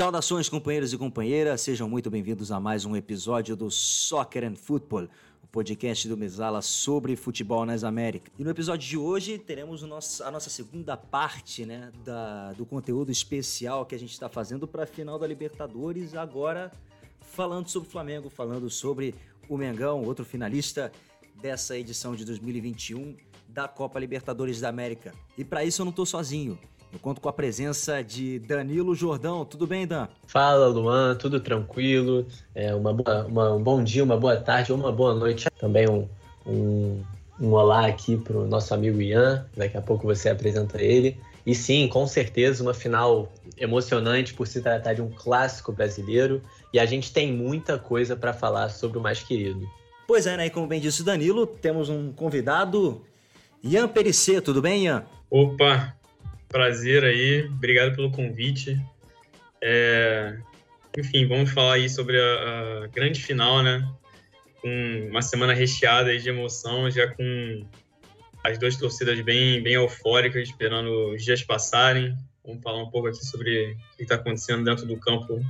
Saudações, companheiros e companheiras, sejam muito bem-vindos a mais um episódio do Soccer and Football, o podcast do Mesala sobre futebol nas Américas. E no episódio de hoje teremos nosso, a nossa segunda parte né, da, do conteúdo especial que a gente está fazendo para a final da Libertadores, agora falando sobre o Flamengo, falando sobre o Mengão, outro finalista dessa edição de 2021 da Copa Libertadores da América. E para isso eu não estou sozinho. Eu conto com a presença de Danilo Jordão. Tudo bem, Dan? Fala, Luan. Tudo tranquilo. É, uma boa, uma, um bom dia, uma boa tarde ou uma boa noite. Também um, um, um olá aqui para o nosso amigo Ian. Daqui a pouco você apresenta ele. E sim, com certeza, uma final emocionante por se tratar de um clássico brasileiro. E a gente tem muita coisa para falar sobre o mais querido. Pois é, né? E como bem disse o Danilo, temos um convidado, Ian Perissé. Tudo bem, Ian? Opa, prazer aí, obrigado pelo convite. É, enfim, vamos falar aí sobre a, a, grande final, né? Com uma semana recheada de emoção, já com as duas torcidas bem, bem eufóricas, esperando os dias passarem. Vamos falar um pouco aqui sobre o que está acontecendo dentro do campo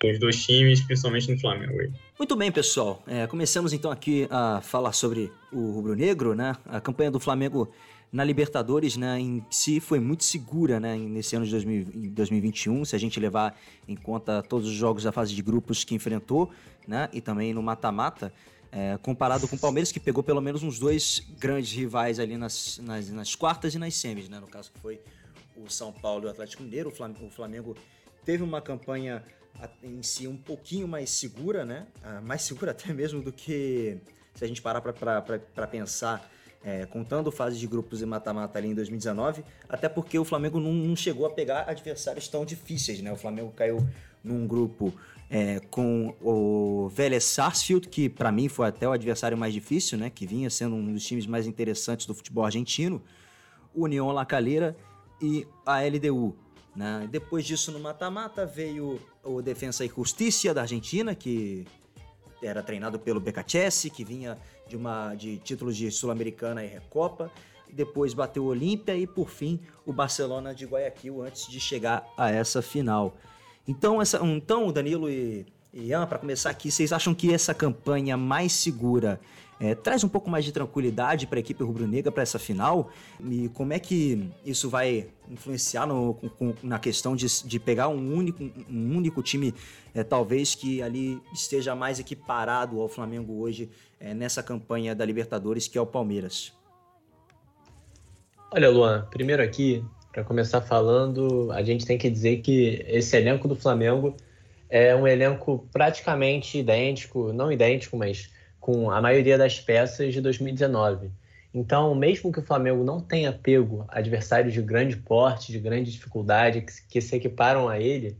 dos dois times, principalmente no Flamengo. Muito bem, pessoal. É, começamos então aqui a falar sobre o rubro-negro, né? A campanha do Flamengo na Libertadores, né, em si foi muito segura, né, nesse ano de 2000, 2021, se a gente levar em conta todos os jogos da fase de grupos que enfrentou, né, e também no mata-mata, é, comparado com o Palmeiras, que pegou pelo menos uns dois grandes rivais ali nas, nas, nas quartas e nas semis, né, no caso que foi o São Paulo e o Atlético Mineiro, o Flamengo, o Flamengo teve uma campanha em si um pouquinho mais segura, né, ah, mais segura até mesmo do que se a gente parar para pensar é, contando fase de grupos e mata-mata ali em 2019, até porque o Flamengo não, não, chegou a pegar adversários tão difíceis, né? O Flamengo caiu num grupo é, com o Vélez Sarsfield, que para mim foi até o adversário mais difícil, né? Que vinha sendo um dos times mais interessantes do futebol argentino, União La Calera e a LDU. Né? Depois disso, no mata-mata, veio o Defensa e Justiça da Argentina, que era treinado pelo Becachese, que vinha de uma de títulos de Sul-Americana e Recopa. Depois bateu o Olímpia e por fim o Barcelona de Guayaquil antes de chegar a essa final. Então, essa, então Danilo e Ian, para começar aqui, vocês acham que essa campanha mais segura é, traz um pouco mais de tranquilidade para a equipe rubro-negra para essa final? E como é que isso vai influenciar no, com, na questão de, de pegar um único, um único time, é, talvez que ali esteja mais equiparado ao Flamengo hoje é, nessa campanha da Libertadores, que é o Palmeiras? Olha, Luan, primeiro aqui, para começar falando, a gente tem que dizer que esse elenco do Flamengo é um elenco praticamente idêntico, não idêntico, mas com a maioria das peças de 2019. Então, mesmo que o Flamengo não tenha pego adversários de grande porte, de grande dificuldade, que, se equiparam a ele,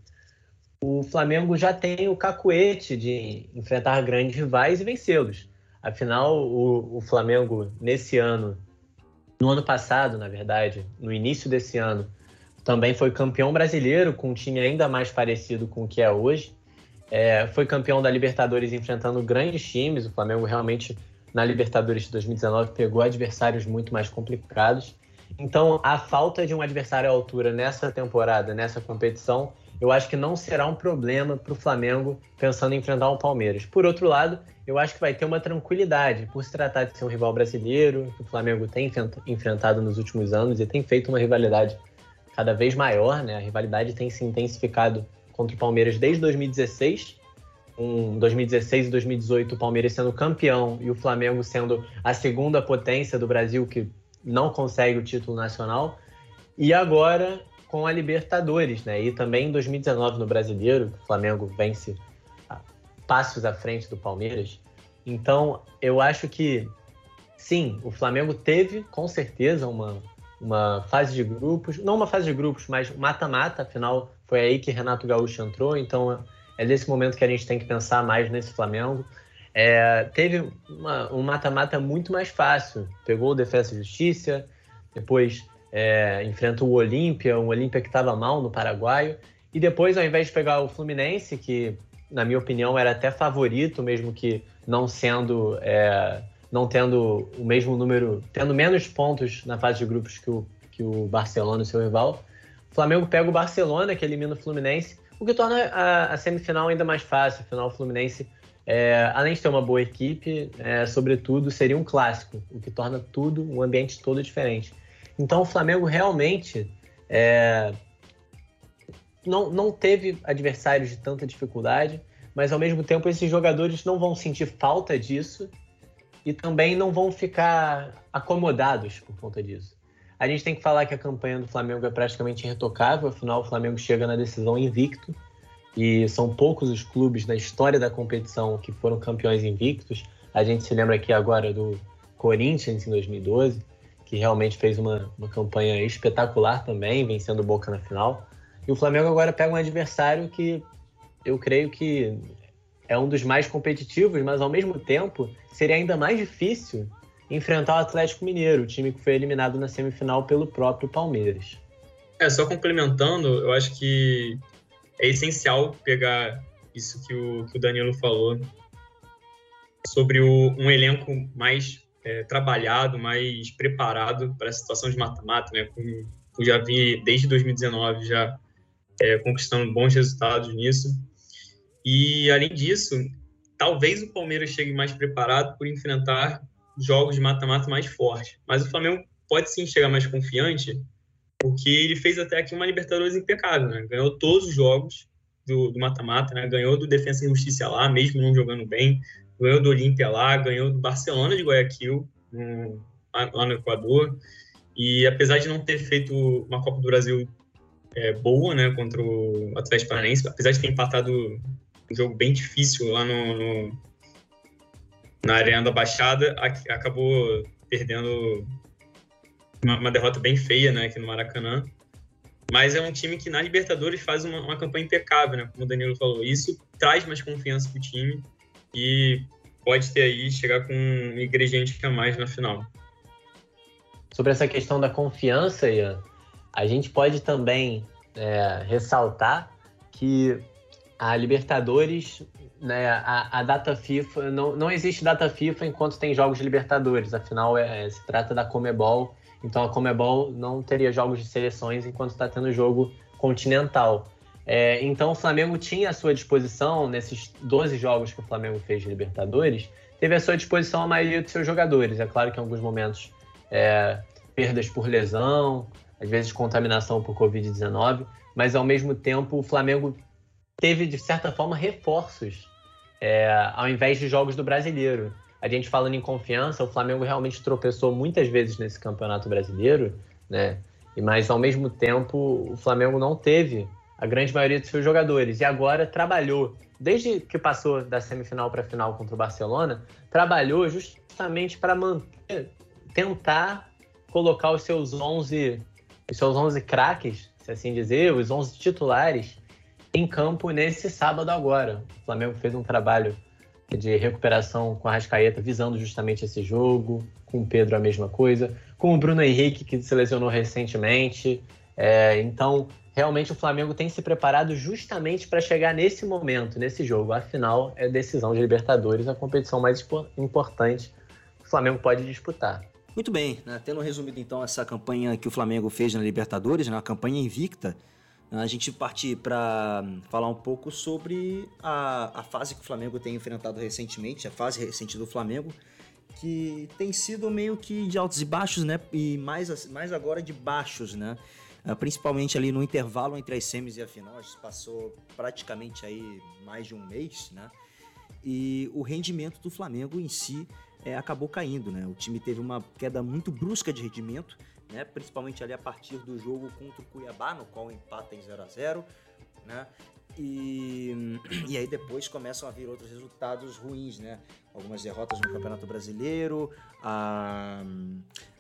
o Flamengo já tem o cacuete de enfrentar grandes rivais e vencê-los. Afinal, o, o, Flamengo, nesse ano, no ano passado, na verdade, no início desse ano, também foi campeão brasileiro, com um time ainda mais parecido com o que é hoje. É, foi campeão da Libertadores enfrentando grandes times. O Flamengo realmente, na Libertadores de 2019, pegou adversários muito mais complicados. Então, a falta de um adversário à altura nessa temporada, nessa competição, eu acho que não será um problema para o Flamengo pensando em enfrentar o Palmeiras. Por outro lado, eu acho que vai ter uma tranquilidade por se tratar de ser um rival brasileiro, que o Flamengo tem enfrentado nos últimos anos e tem feito uma rivalidade cada vez maior, né? A rivalidade tem se intensificado contra o Palmeiras desde 2016. Em 2016 e 2018, o Palmeiras sendo campeão e o Flamengo sendo a segunda potência do Brasil que não consegue o título nacional. E agora com a Libertadores, né? E também em 2019 no Brasileiro, o Flamengo vence passos à frente do Palmeiras. Então, eu acho que sim, o Flamengo teve com certeza uma, uma fase de grupos, não uma fase de grupos, mas mata-mata, afinal foi aí que Renato Gaúcho entrou, então é nesse momento que a gente tem que pensar mais nesse Flamengo. É, teve uma, um mata-mata muito mais fácil. Pegou o Defesa e Justiça, depois é, enfrenta o Olímpia, um Olímpia que estava mal no Paraguai. E depois, ao invés de pegar o Fluminense, que na minha opinião era até favorito, mesmo que não sendo. É, não tendo o mesmo número, tendo menos pontos na fase de grupos que o, que o Barcelona, seu rival, Flamengo pega o Barcelona, que elimina o Fluminense, o que torna a, a semifinal ainda mais fácil. Afinal, o Fluminense, é, além de ter uma boa equipe, é, sobretudo seria um clássico, o que torna tudo, um ambiente todo diferente. Então, o Flamengo realmente é, não, não teve adversários de tanta dificuldade, mas ao mesmo tempo esses jogadores não vão sentir falta disso e também não vão ficar acomodados por conta disso. A gente tem que falar que a campanha do Flamengo é praticamente irretocável, afinal o Flamengo chega na decisão invicto e são poucos os clubes na história da competição que foram campeões invictos. A gente se lembra aqui agora do Corinthians em 2012, que realmente fez uma, uma campanha espetacular também, vencendo o Boca na final. E o Flamengo agora pega um adversário que eu creio que é um dos mais competitivos, mas ao mesmo tempo seria ainda mais difícil enfrentar o Atlético Mineiro, o time que foi eliminado na semifinal pelo próprio Palmeiras. É, só complementando, eu acho que é essencial pegar isso que o, que o Danilo falou sobre o, um elenco mais é, trabalhado, mais preparado para a situação de mata-mata, né? Como eu já vi desde 2019 já é, conquistando bons resultados nisso. E além disso, talvez o Palmeiras chegue mais preparado por enfrentar jogos de mata-mata mais fortes. Mas o Flamengo pode sim chegar mais confiante, porque ele fez até aqui uma Libertadores impecável, né? Ganhou todos os jogos do mata-mata, né? Ganhou do Defensa e Justiça lá, mesmo não jogando bem. Ganhou do Olímpia lá, ganhou do Barcelona de Guayaquil, no, lá no Equador. E apesar de não ter feito uma Copa do Brasil é, boa, né, contra o Atlético Paranaense, apesar de ter empatado um jogo bem difícil lá no, no na Arena da Baixada, acabou perdendo uma, uma, derrota bem feia, né, aqui no Maracanã. Mas é um time que na Libertadores faz uma, uma campanha impecável, né, como o Danilo falou. Isso traz mais confiança para o time e pode ter aí, chegar com um ingrediente a mais na final. Sobre essa questão da confiança, Ian, a gente pode também é, ressaltar que a Libertadores né, a, a, data FIFA, não, não existe data FIFA enquanto tem jogos de Libertadores, afinal é, é, se trata da Comebol, então a Comebol não teria jogos de seleções enquanto está tendo jogo continental. É, então o Flamengo tinha à sua disposição, nesses 12 jogos que o Flamengo fez de Libertadores, teve à sua disposição a maioria dos seus jogadores. É claro que em alguns momentos é, perdas por lesão, às vezes contaminação por Covid-19, mas ao mesmo tempo o Flamengo teve, de certa forma, reforços é, ao invés de jogos do brasileiro. A gente falando em confiança, o Flamengo realmente tropeçou muitas vezes nesse campeonato brasileiro, né? E, mas ao mesmo tempo, o Flamengo não teve a grande maioria dos seus jogadores. E agora trabalhou, desde que passou da semifinal para a final contra o Barcelona, trabalhou justamente para manter, tentar colocar os seus 11, os seus 11 craques, se assim dizer, os 11 titulares em campo nesse sábado agora. O Flamengo fez um trabalho de recuperação com a Rascaeta, visando justamente esse jogo, com o Pedro a mesma coisa, com o Bruno Henrique, que se lesionou recentemente. É, então, realmente o Flamengo tem se preparado justamente para chegar nesse momento, nesse jogo. Afinal, é decisão de Libertadores, a competição mais importante que o Flamengo pode disputar. Muito bem, né? tendo resumido então essa campanha que o Flamengo fez na Libertadores, né? campanha invicta, a gente partir para falar um pouco sobre a, a fase que o Flamengo tem enfrentado recentemente, a fase recente do Flamengo, que tem sido meio que de altos e baixos, né? E mais, mais agora de baixos, né? Ah, principalmente ali no intervalo entre as semis e a final, passou praticamente aí mais de um mês, né? E o rendimento do Flamengo em si é, acabou caindo, né? O time teve uma queda muito brusca de rendimento, né? Principalmente ali a partir do jogo contra o Cuiabá, no qual empata em 0 a 0 né? E, e aí depois começam a vir outros resultados ruins, né? Algumas derrotas no Campeonato Brasileiro, a,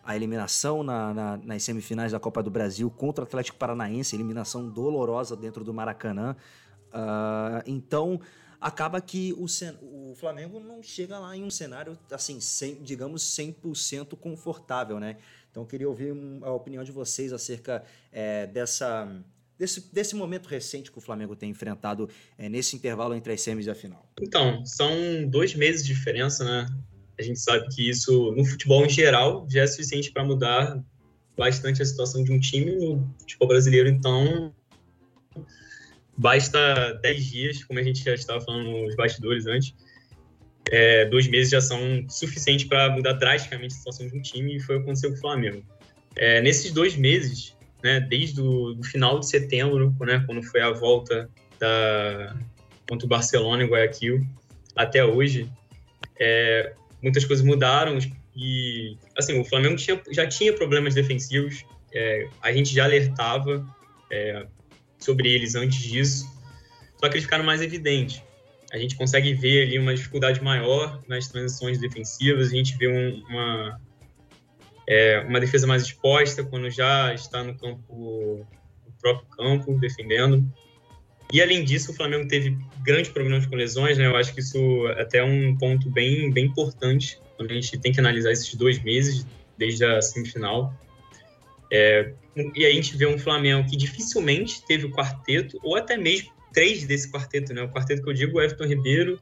a eliminação na, na, nas semifinais da Copa do Brasil contra o Atlético Paranaense, eliminação dolorosa dentro do Maracanã. Uh, então acaba que o, o Flamengo não chega lá em um cenário assim, sem, digamos 100% confortável, né? Então, queria ouvir a opinião de vocês acerca é, dessa, desse, desse momento recente que o Flamengo tem enfrentado é, nesse intervalo entre as semis e a final. Então, são dois meses de diferença, né? A gente sabe que isso, no futebol em geral, já é suficiente para mudar bastante a situação de um time no futebol brasileiro. Então, basta 10 dias, como a gente já estava falando nos bastidores antes, é, dois meses já são suficientes para mudar drasticamente a situação de um time e foi o que aconteceu com o Flamengo. É, nesses dois meses, né, desde o final de setembro, né, quando foi a volta da, contra o Barcelona em Guayaquil, até hoje, é, muitas coisas mudaram e, assim, o Flamengo tinha, já tinha problemas defensivos, é, a gente já alertava é, sobre eles antes disso, só que eles ficaram mais evidentes. A gente consegue ver ali uma dificuldade maior nas transições defensivas, a gente vê um, uma, é, uma defesa mais exposta quando já está no campo, no próprio campo, defendendo. E além disso, o Flamengo teve grandes problemas com lesões, né? Eu acho que isso até é um ponto bem, bem importante quando a gente tem que analisar esses dois meses desde a semifinal. É, e aí a gente vê um Flamengo que dificilmente teve o quarteto, ou até mesmo três desse quarteto, né? O quarteto que eu digo, o Everton Ribeiro,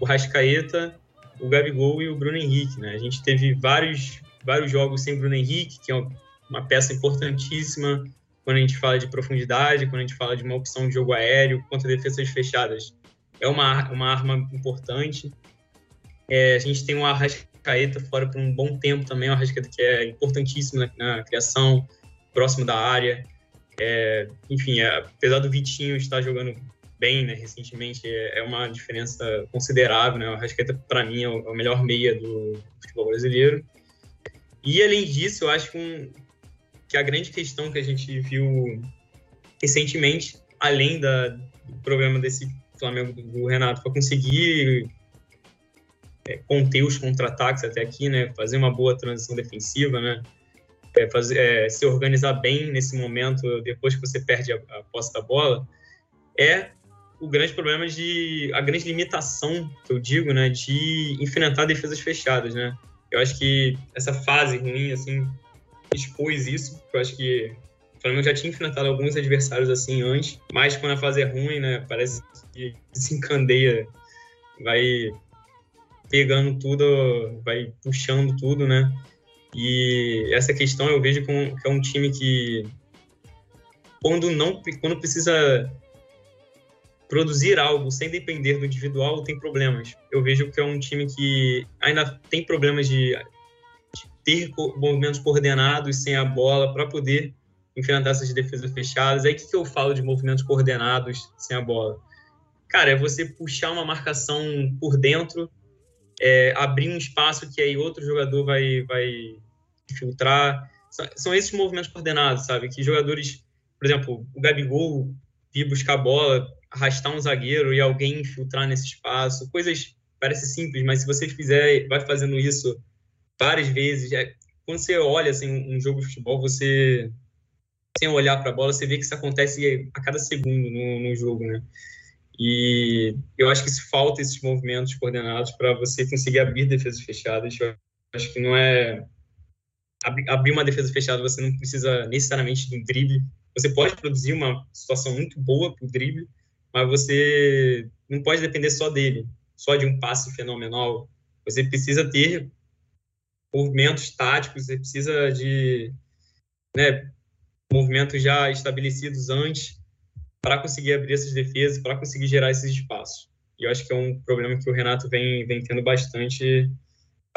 o Rascaeta, o Gabigol e o Bruno Henrique, né? A gente teve vários, vários jogos sem Bruno Henrique, que é uma peça importantíssima quando a gente fala de profundidade, quando a gente fala de uma opção de jogo aéreo contra defesas fechadas. É uma, uma arma importante. É, a gente tem o Arrascaeta fora por um bom tempo também, o Arrascaeta que é importantíssimo na, na criação, próximo da área. É, enfim, é, apesar do Vitinho estar jogando bem né, recentemente, é, é, uma diferença considerável. Né? O Arrascaeta, para mim, é o, é o melhor meia do futebol brasileiro. E, além disso, eu acho que um, que a grande questão que a gente viu recentemente, além da, do problema desse Flamengo do Renato, foi conseguir é, conter os contra-ataques até aqui, né? Fazer uma boa transição defensiva, né? É, fazer, é, se organizar bem nesse momento, depois que você perde a, a posse da bola, é o grande problema de a grande limitação que eu digo, né, de enfrentar defesas fechadas, né? Eu acho que essa fase ruim assim expôs isso. Eu acho que o Flamengo já tinha enfrentado alguns adversários assim antes, mas quando a fase é ruim, né, parece que se encandeia, vai pegando tudo, vai puxando tudo, né? E essa questão eu vejo que é um time que quando não quando precisa produzir algo sem depender do individual tem problemas. Eu vejo que é um time que ainda tem problemas de ter movimentos coordenados sem a bola para poder enfrentar essas defesas fechadas. Aí o que, que eu falo de movimentos coordenados sem a bola? Cara, é você puxar uma marcação por dentro, é, abrir um espaço que aí outro jogador vai, vai filtrar. São esses movimentos coordenados, sabe? Que jogadores, por exemplo, o Gabigol vir buscar a bola, arrastar um zagueiro e alguém infiltrar nesse espaço. Coisas parece simples, mas se você fizer, vai fazendo isso várias vezes. É, quando você olha assim, um jogo de futebol, você sem olhar para a bola, você vê que isso acontece a cada segundo no, no jogo, né? E eu acho que se falta esses movimentos coordenados para você conseguir abrir defesas fechadas. Eu acho que não é abrir uma defesa fechada, você não precisa necessariamente de um drible. Você pode produzir uma situação muito boa para o drible, mas você não pode depender só dele, só de um passe fenomenal. Você precisa ter movimentos táticos, você precisa de né, movimentos já estabelecidos antes para conseguir abrir essas defesas, para conseguir gerar esses espaços. E eu acho que é um problema que o Renato vem, vem tendo bastante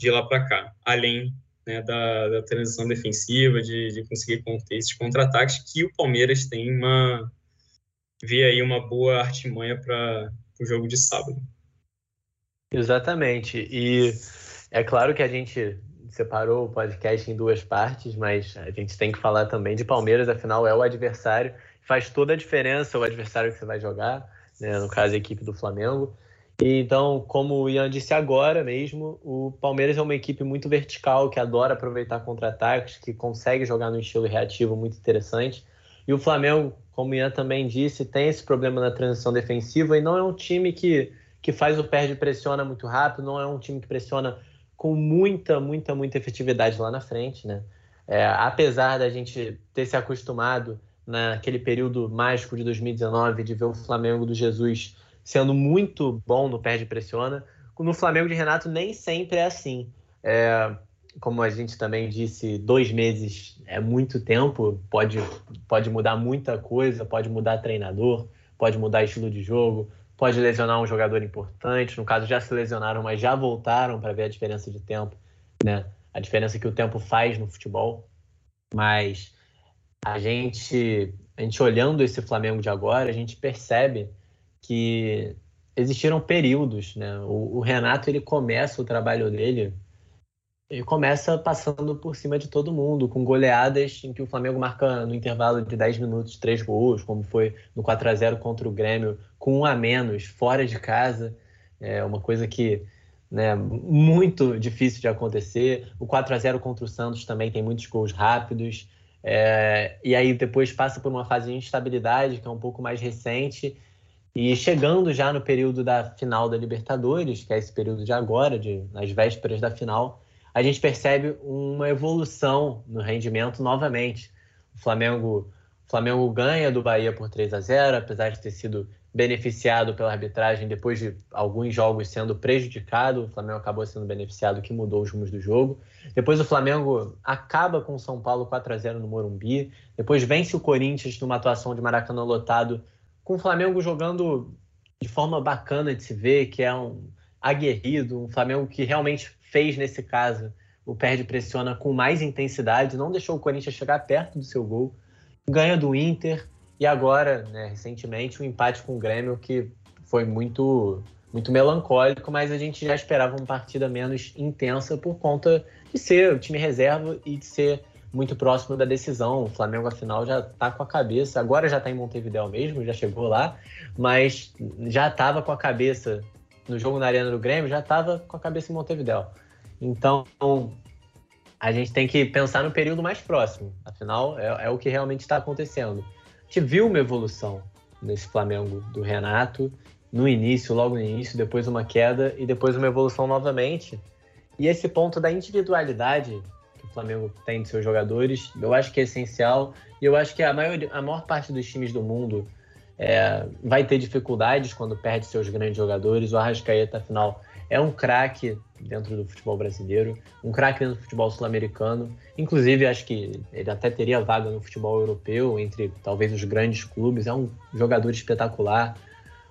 de lá para cá, além né, da, da, transição defensiva, de, de conseguir conter esses contra-ataques, que o Palmeiras tem uma vê aí uma boa artimanha para o jogo de sábado. Exatamente. E é claro que a gente separou o podcast em duas partes, mas a gente tem que falar também de Palmeiras, afinal é o adversário, faz toda a diferença o adversário que você vai jogar, né? no caso a equipe do Flamengo. E, então, como o Ian disse agora mesmo, o Palmeiras é uma equipe muito vertical, que adora aproveitar contra-ataques, que consegue jogar no estilo reativo muito interessante. E o Flamengo, como o Ian também disse, tem esse problema na transição defensiva e não é um time que, que faz o perde pressiona muito rápido, não é um time que pressiona com muita, muita, muita efetividade lá na frente, né? É, apesar da gente ter se acostumado naquele período mágico de 2019 de ver o Flamengo do Jesus sendo muito bom no perde pressiona, no Flamengo de Renato nem sempre é assim. É, como a gente também disse, dois meses é muito tempo, pode, pode mudar muita coisa, pode mudar treinador, pode mudar estilo de jogo, pode lesionar um jogador importante. No caso, já se lesionaram, mas já voltaram para ver a diferença de tempo, né? A diferença que o tempo faz no futebol. Mas a gente, a gente olhando esse Flamengo de agora, a gente percebe que existiram períodos, né? O, o Renato ele começa o trabalho dele ele começa passando por cima de todo mundo, com goleadas em que o Flamengo marca no intervalo de 10 minutos três gols, como foi no 4 a 0 contra o Grêmio, com um a menos, fora de casa. É uma coisa que né, muito difícil de acontecer. O 4 a 0 contra o Santos também tem muitos gols rápidos. É, e aí depois passa por uma fase de instabilidade, que é um pouco mais recente. E chegando já no período da final da Libertadores, que é esse período de agora, de, nas vésperas da final, a gente percebe uma evolução no rendimento novamente. O Flamengo, o Flamengo ganha do Bahia por 3 a 0, apesar de ter sido beneficiado pela arbitragem depois de alguns jogos sendo prejudicado, o Flamengo acabou sendo beneficiado, que mudou os rumos do jogo. Depois o Flamengo acaba com o São Paulo 4 a 0 no Morumbi, depois vence o Corinthians numa atuação de Maracanã lotado, com o Flamengo jogando de forma bacana de se ver, que é um aguerrido, um Flamengo que realmente fez nesse caso. O perde pressiona com mais intensidade, não deixou o Corinthians chegar perto do seu gol. Ganha do Inter e agora, né, recentemente, o um empate com o Grêmio que foi muito muito melancólico, mas a gente já esperava uma partida menos intensa por conta de ser o time reserva e de ser muito próximo da decisão. O Flamengo, afinal, já está com a cabeça. Agora já está em Montevideo mesmo, já chegou lá, mas já estava com a cabeça no jogo na Arena do Grêmio, já estava com a cabeça em Montevideo. Então, a gente tem que pensar no período mais próximo. Afinal, é, é o que realmente está acontecendo. A gente viu uma evolução nesse Flamengo do Renato, no início, logo no início, depois uma queda e depois uma evolução novamente. E esse ponto da individualidade Flamengo tem de seus jogadores, eu acho que é essencial. E eu acho que a, maior, a maior parte dos times do mundo é, vai ter dificuldades quando perde seus grandes jogadores. O Arrascaeta, afinal, é um craque dentro do futebol brasileiro, um craque dentro do futebol sul-americano. Inclusive, acho que ele até teria vaga no futebol europeu, entre talvez os grandes clubes. É um jogador espetacular.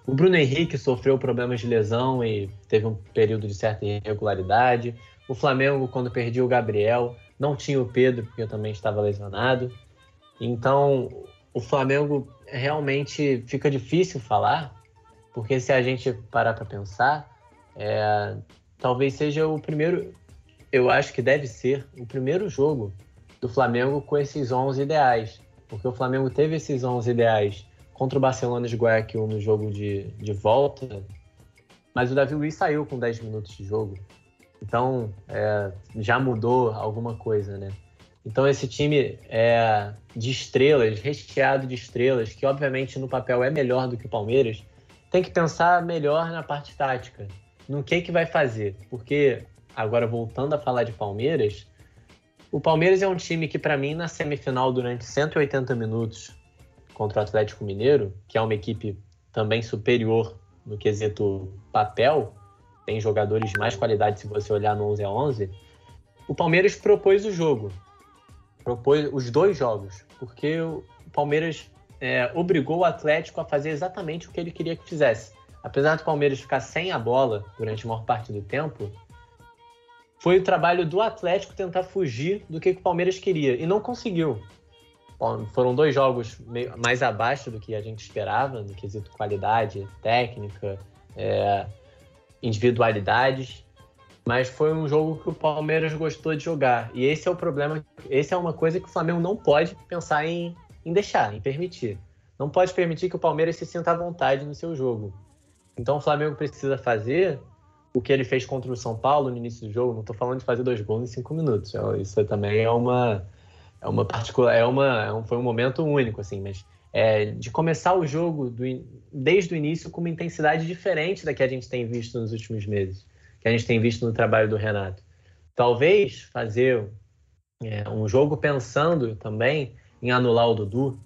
O Bruno Henrique sofreu problemas de lesão e teve um período de certa irregularidade. O Flamengo, quando perdia o Gabriel, não tinha o Pedro, porque também estava lesionado. Então, o Flamengo realmente fica difícil falar, porque se a gente parar para pensar, é, talvez seja o primeiro, eu acho que deve ser o primeiro jogo do Flamengo com esses 11 ideais, porque o Flamengo teve esses 11 ideais contra o Barcelona de Guayaquil no jogo de, de volta, mas o Davi Luiz saiu com 10 minutos de jogo, então é, já mudou alguma coisa, né? Então esse time é de estrelas, recheado de estrelas, que obviamente no papel é melhor do que o Palmeiras, tem que pensar melhor na parte tática, no que que vai fazer, porque agora voltando a falar de Palmeiras, o Palmeiras é um time que para mim na semifinal durante 180 minutos contra o Atlético Mineiro, que é uma equipe também superior no quesito papel, tem jogadores de mais qualidade se você olhar no 11 a 11, o Palmeiras propôs o jogo propôs os dois jogos, porque o Palmeiras é, obrigou o Atlético a fazer exatamente o que ele queria que fizesse. Apesar do Palmeiras ficar sem a bola durante a maior parte do tempo, foi o trabalho do Atlético tentar fugir do que o Palmeiras queria e não conseguiu. Foram dois jogos mais abaixo do que a gente esperava, no quesito qualidade, técnica, é, individualidades mas foi um jogo que o Palmeiras gostou de jogar. E esse é o problema, esse é uma coisa que o Flamengo não pode pensar em, em deixar, em permitir. Não pode permitir que o Palmeiras se sinta à vontade no seu jogo. Então o Flamengo precisa fazer o que ele fez contra o São Paulo no início do jogo. Não estou falando de fazer dois gols em cinco minutos. É, isso também é uma é uma particular, é uma é foi um momento único assim, mas é, de começar o jogo do, desde o início com uma intensidade diferente da que a gente tem visto nos últimos meses que a gente tem visto no trabalho do Renato. Talvez fazer é, um jogo pensando também em anular o Dudu,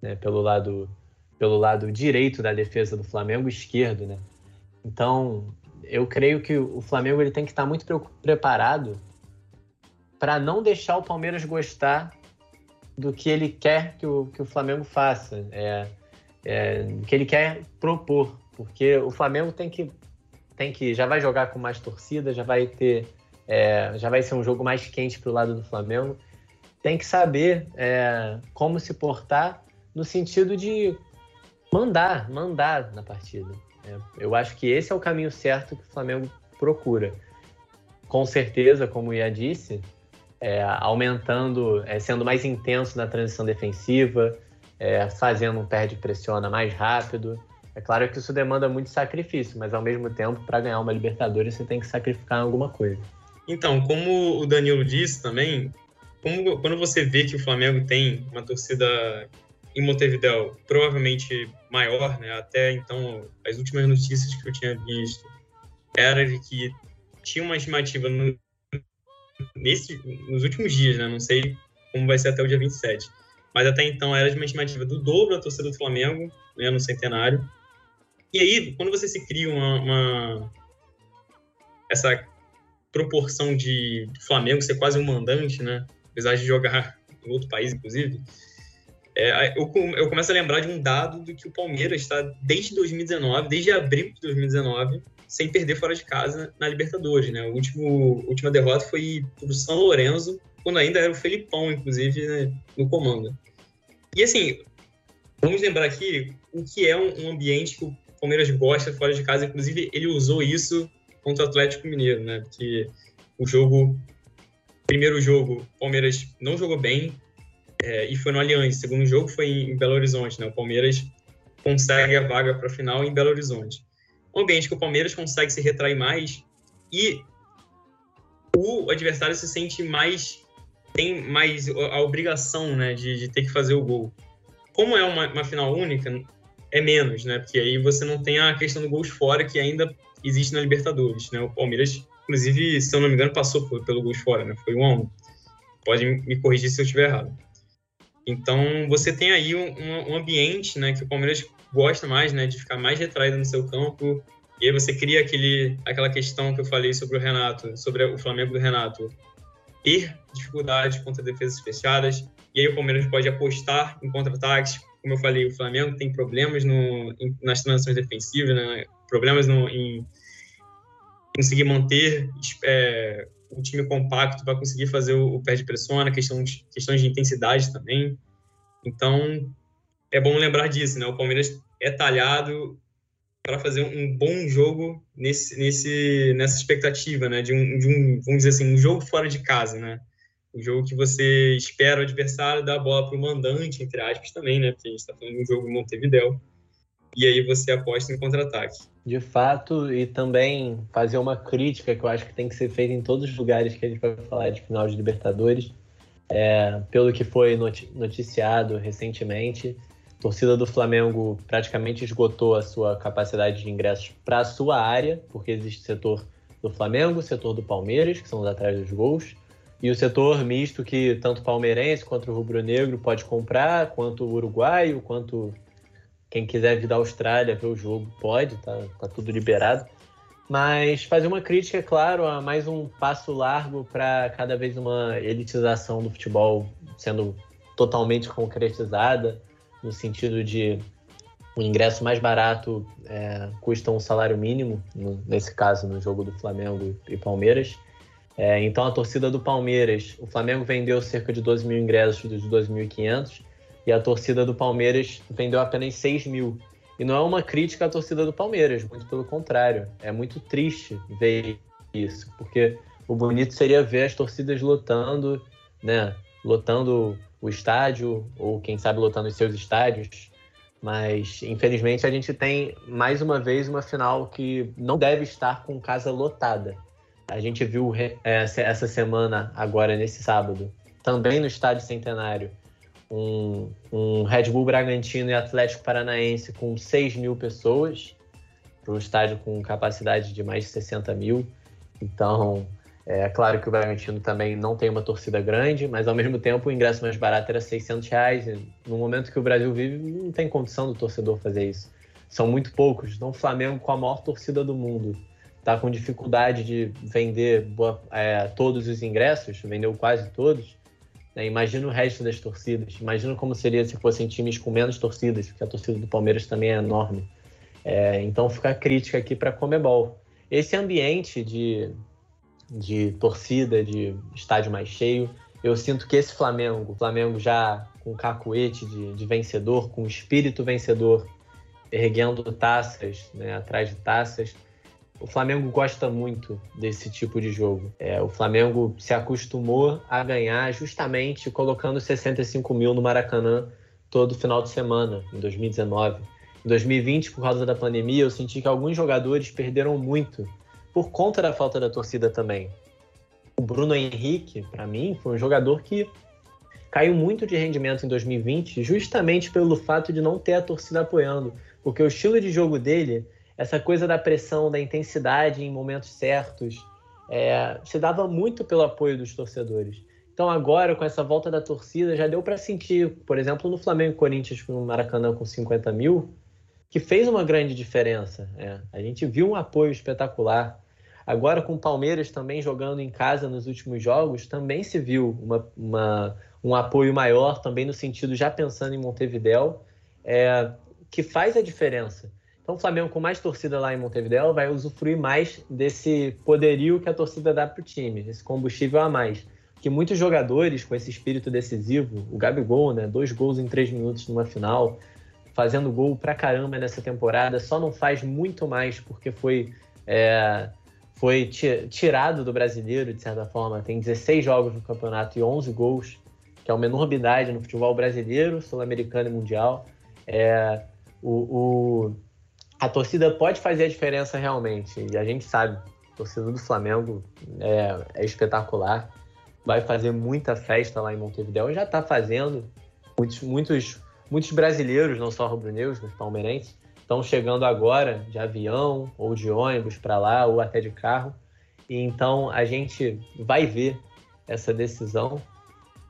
né, pelo lado pelo lado direito da defesa do Flamengo, esquerdo, né? Então, eu creio que o Flamengo ele tem que estar muito preparado para não deixar o Palmeiras gostar do que ele quer que o, que o Flamengo faça. É, é, que ele quer propor, porque o Flamengo tem que, tem que já vai jogar com mais torcida, já vai ter, é, já vai ser um jogo mais quente para o lado do Flamengo, tem que saber é, como se portar no sentido de mandar, mandar na partida. É, eu acho que esse é o caminho certo que o Flamengo procura. Com certeza, como o Ia disse, é, aumentando, é, sendo mais intenso na transição defensiva, é, fazendo um perde-pressiona mais rápido. É claro que isso demanda muito sacrifício, mas ao mesmo tempo, para ganhar uma Libertadores, você tem que sacrificar alguma coisa. Então, como o Danilo disse também, como, quando você vê que o Flamengo tem uma torcida em Montevideo provavelmente maior, né? Até então, as últimas notícias que eu tinha visto era de que tinha uma estimativa no, nesse, nos últimos dias, né? Não sei como vai ser até o dia 27. Mas até então era de uma estimativa do dobro da torcida do Flamengo, né, no centenário. E aí, quando você se cria uma, uma essa proporção de Flamengo ser quase um mandante, né? Apesar de jogar em outro país, inclusive, é, eu, eu começo a lembrar de um dado do que o Palmeiras está desde 2019, desde abril de 2019, sem perder fora de casa na Libertadores, né? A último, última derrota foi pro São Lourenço, quando ainda era o Felipão, inclusive, né, no comando. E assim, vamos lembrar aqui o que é um, um ambiente que o Palmeiras gosta fora de casa, inclusive ele usou isso contra o Atlético Mineiro, né? Porque o jogo, primeiro jogo, o Palmeiras não jogou bem é, e foi no Allianz. Segundo jogo foi em Belo Horizonte, né? O Palmeiras consegue a vaga para a final em Belo Horizonte um ambiente que o Palmeiras consegue se retrair mais e o adversário se sente mais tem mais a obrigação né, de, de ter que fazer o gol. Como é uma, uma, final única, é menos, né? Porque aí você não tem a questão do gols fora que ainda existe na Libertadores, né? O Palmeiras, inclusive, se eu não me engano, passou pelo gols fora, né? Foi um a um. Pode me corrigir se eu estiver errado. Então, você tem aí um, um ambiente, né, que o Palmeiras gosta mais, né, de ficar mais retraído no seu campo. E aí você cria aquele, aquela questão que eu falei sobre o Renato, sobre o Flamengo do Renato, ter dificuldade contra defesas fechadas. E aí o Palmeiras pode apostar em contra-ataques. Como eu falei, o Flamengo tem problemas no, em, nas transições defensivas, né, problemas no, em conseguir manter é, o time compacto para conseguir fazer o, o pé de pressão, questão questões de intensidade também. Então, é bom lembrar disso, né? O Palmeiras é talhado para fazer um bom jogo nesse, nesse, nessa expectativa, né? De um, de um, vamos dizer assim, um jogo fora de casa, né? Um jogo que você espera o adversário dar a bola para o mandante, entre aspas, também, né? Porque a gente está falando de um jogo em Montevideo. E aí você aposta em contra-ataque. De fato, e também fazer uma crítica que eu acho que tem que ser feita em todos os lugares que a gente vai falar de final de Libertadores, é, pelo que foi noticiado recentemente, torcida do Flamengo praticamente esgotou a sua capacidade de ingressos para a sua área, porque existe setor do Flamengo, setor do Palmeiras, que são os atrás dos gols, e o setor misto que tanto palmeirense quanto o rubro-negro pode comprar, quanto o uruguaio, quanto quem quiser vir da Austrália ver o jogo pode, tá, tá tudo liberado. Mas fazer uma crítica, é claro, a mais um passo largo para cada vez uma elitização do futebol sendo totalmente concretizada, no sentido de o ingresso mais barato é, custa um salário mínimo, no, nesse caso no jogo do Flamengo e Palmeiras. É, então a torcida do Palmeiras, o Flamengo vendeu cerca de 12 mil ingressos dos 2.500 e a torcida do Palmeiras vendeu apenas 6 mil. E não é uma crítica à torcida do Palmeiras, muito pelo contrário. É muito triste ver isso, porque o bonito seria ver as torcidas lotando, né? Lotando o estádio, ou quem sabe lotando os seus estádios. Mas, infelizmente, a gente tem mais uma vez uma final que não deve estar com casa lotada. A gente viu essa semana, agora nesse sábado, também no Estádio Centenário, um, um Red Bull Bragantino e Atlético Paranaense com 6 mil pessoas, para um estádio com capacidade de mais de 60 mil. Então, é claro que o Bragantino também não tem uma torcida grande, mas ao mesmo tempo o ingresso mais barato era 600 reais. No momento que o Brasil vive, não tem condição do torcedor fazer isso. São muito poucos. Então, o Flamengo, com a maior torcida do mundo, está com dificuldade de vender boa, é, todos os ingressos, vendeu quase todos. Né? Imagina o resto das torcidas. Imagina como seria se fossem times com menos torcidas, porque a torcida do Palmeiras também é enorme. É, então fica a crítica aqui para a Comebol. Esse ambiente de, de torcida, de estádio mais cheio, eu sinto que esse Flamengo, o Flamengo já com cacuete de, de vencedor, com espírito vencedor, erguendo taças, né, atrás de taças, o Flamengo gosta muito desse tipo de jogo. É, o Flamengo se acostumou a ganhar justamente colocando 65 mil no Maracanã todo final de semana, em 2019. Em 2020, por causa da pandemia, eu senti que alguns jogadores perderam muito por conta da falta da torcida também. O Bruno Henrique, para mim, foi um jogador que caiu muito de rendimento em 2020, justamente pelo fato de não ter a torcida apoiando, porque o estilo de jogo dele essa coisa da pressão, da intensidade em momentos certos, é, se dava muito pelo apoio dos torcedores. Então agora, com essa volta da torcida, já deu para sentir, por exemplo, no Flamengo Corinthians no Maracanã com 50 mil, que fez uma grande diferença. É. A gente viu um apoio espetacular. Agora, com o Palmeiras também jogando em casa nos últimos jogos, também se viu uma, uma, um apoio maior, também no sentido, já pensando em Montevidéu, é, que faz a diferença. Então, o Flamengo, com mais torcida lá em Montevideo, vai usufruir mais desse poderio que a torcida dá para o time, esse combustível a mais. Que muitos jogadores com esse espírito decisivo, o Gabigol, né, dois gols em três minutos numa final, fazendo gol pra caramba nessa temporada, só não faz muito mais porque foi, é, foi tirado do brasileiro, de certa forma. Tem 16 jogos no campeonato e 11 gols, que é uma enormidade no futebol brasileiro, sul-americano e mundial. É, o, o a torcida pode fazer a diferença realmente. E a gente sabe, a torcida do Flamengo é, é espetacular. Vai fazer muita festa lá em Montevideo. Já está fazendo. Muitos, muitos, muitos brasileiros, não só rubro-negros, mas palmeirenses, estão chegando agora de avião ou de ônibus para lá ou até de carro. E então a gente vai ver essa decisão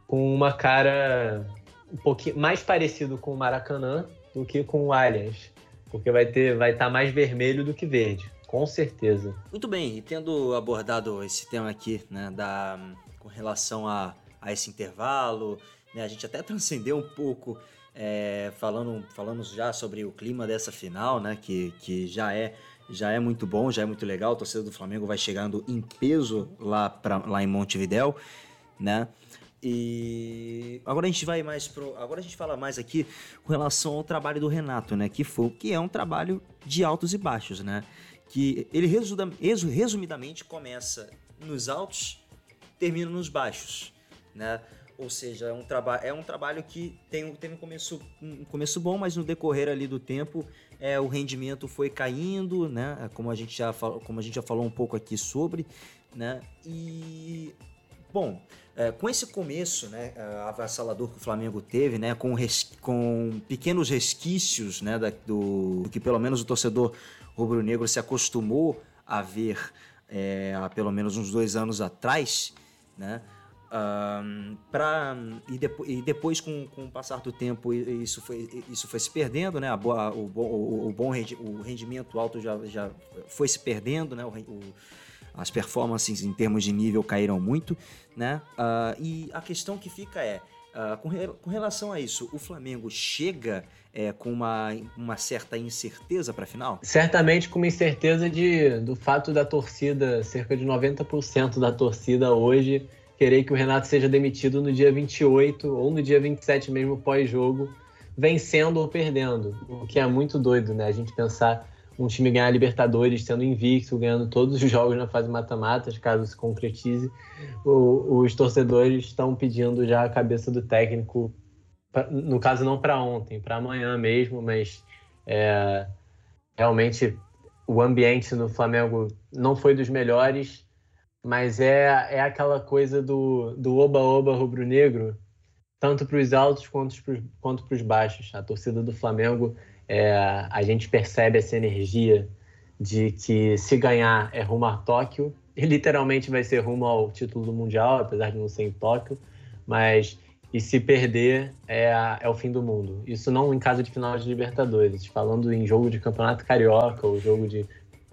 com uma cara um pouquinho mais parecido com o Maracanã do que com o Allianz porque vai ter, vai estar tá mais vermelho do que verde, com certeza. Muito bem, e tendo abordado esse tema aqui, né, da, com relação a, a esse intervalo, né, a gente até transcendeu um pouco é, falando, falando já sobre o clima dessa final, né, que, que já é já é muito bom, já é muito legal. O torcedor do Flamengo vai chegando em peso lá, pra, lá em Montevidéu, né? E agora a gente vai mais pro. Agora a gente fala mais aqui com relação ao trabalho do Renato, né? Que foi que é um trabalho de altos e baixos, né? Que ele resumidamente começa nos altos, termina nos baixos, né? Ou seja, é um, trabalho é um trabalho que tem, tem um, começo, um começo bom, mas no decorrer ali do tempo é, o rendimento foi caindo, né? Como a gente já como a gente já falou um pouco aqui sobre, né? E bom, é, com esse começo né, avassalador que o Flamengo teve, né, com, res, com pequenos resquícios né, da, do, do, que pelo menos o torcedor rubro-negro se acostumou a ver é, há pelo menos uns dois anos atrás, né, um, pra, e, depo, e depois, com, com o passar do tempo, isso foi, isso foi se perdendo, né? A, a, o, o, o, bom o rendimento alto já, já foi se perdendo, né? O, o, as performances em termos de nível caíram muito, né? Uh, e a questão que fica é, uh, com, re com, relação a isso, o Flamengo chega é, com uma, uma certa incerteza para a final? Certamente com uma incerteza de, do fato da torcida, cerca de 90% da torcida hoje, querer que o Renato seja demitido no dia 28 ou no dia 27 mesmo pós-jogo, vencendo ou perdendo, o que é muito doido, né? A gente pensar um time ganhar Libertadores sendo invicto, ganhando todos os jogos na fase mata-matas, caso se concretize, o, os torcedores estão pedindo já a cabeça do técnico, no caso não para ontem, para amanhã mesmo, mas é, realmente o ambiente no Flamengo não foi dos melhores, mas é, é aquela coisa do oba-oba rubro-negro, tanto para os altos quanto para os baixos. A torcida do Flamengo é, a gente percebe essa energia de que se ganhar é rumo a Tóquio, e literalmente vai ser rumo ao título do Mundial, apesar de não ser em Tóquio, mas e se perder é, é o fim do mundo. Isso não em caso de final de Libertadores, falando em jogo de Campeonato Carioca ou jogo de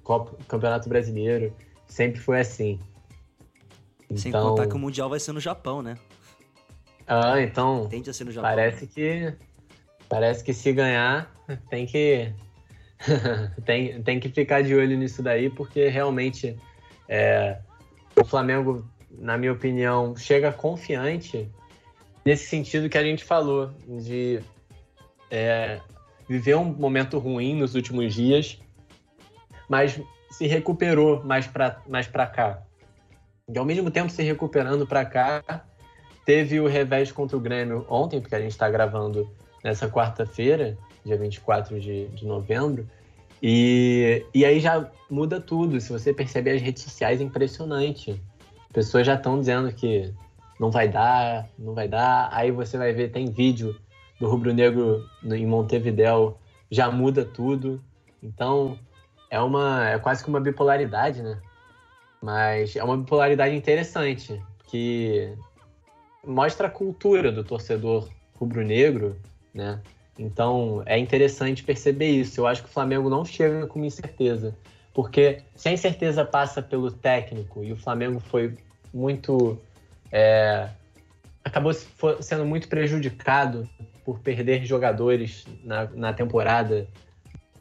Copa, Campeonato Brasileiro, sempre foi assim. Sem então... contar que o Mundial vai ser no Japão, né? Ah, então. Tende a ser no Japão. Parece que. Parece que se ganhar, tem que. tem, tem que ficar de olho nisso daí, porque realmente é, o Flamengo, na minha opinião, chega confiante nesse sentido que a gente falou, de é, viver um momento ruim nos últimos dias, mas se recuperou mais para mais cá. E ao mesmo tempo se recuperando para cá, teve o revés contra o Grêmio ontem, porque a gente está gravando nessa quarta-feira, dia 24 de, de novembro. E, e aí já muda tudo. Se você perceber as redes sociais, é impressionante. Pessoas já estão dizendo que não vai dar, não vai dar. Aí você vai ver, tem vídeo do Rubro Negro em Montevidéu, já muda tudo. Então, é uma é quase que uma bipolaridade, né? Mas é uma bipolaridade interessante, que mostra a cultura do torcedor rubro-negro, né? Então é interessante perceber isso. Eu acho que o Flamengo não chega com incerteza, porque se a incerteza passa pelo técnico e o Flamengo foi muito é, acabou sendo muito prejudicado por perder jogadores na, na temporada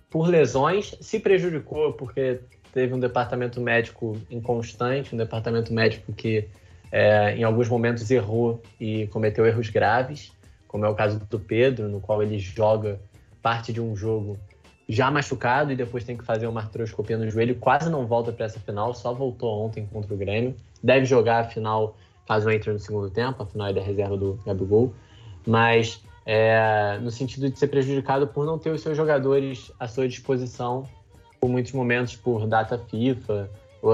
por lesões, se prejudicou porque teve um departamento médico inconstante, um departamento médico que é, em alguns momentos errou e cometeu erros graves, como é o caso do Pedro, no qual ele joga parte de um jogo já machucado e depois tem que fazer uma artroscopia no joelho, quase não volta para essa final, só voltou ontem contra o Grêmio. Deve jogar a final caso entre no segundo tempo, a final é da reserva do Gabigol, mas é, no sentido de ser prejudicado por não ter os seus jogadores à sua disposição por muitos momentos por data FIFA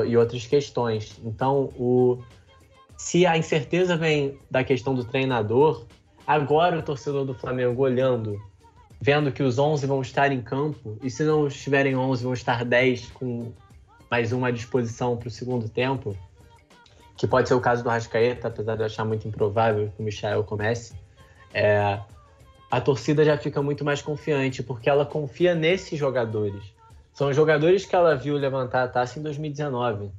e outras questões. Então, o, se a incerteza vem da questão do treinador, agora o torcedor do Flamengo olhando, vendo que os 11 vão estar em campo, e se não estiverem 11, vão estar 10 com mais uma disposição para o segundo tempo, que pode ser o caso do Rascaeta, apesar de eu achar muito improvável que o Michel comece, é, a torcida já fica muito mais confiante, porque ela confia nesses jogadores. São jogadores que ela viu levantar a taça em 2019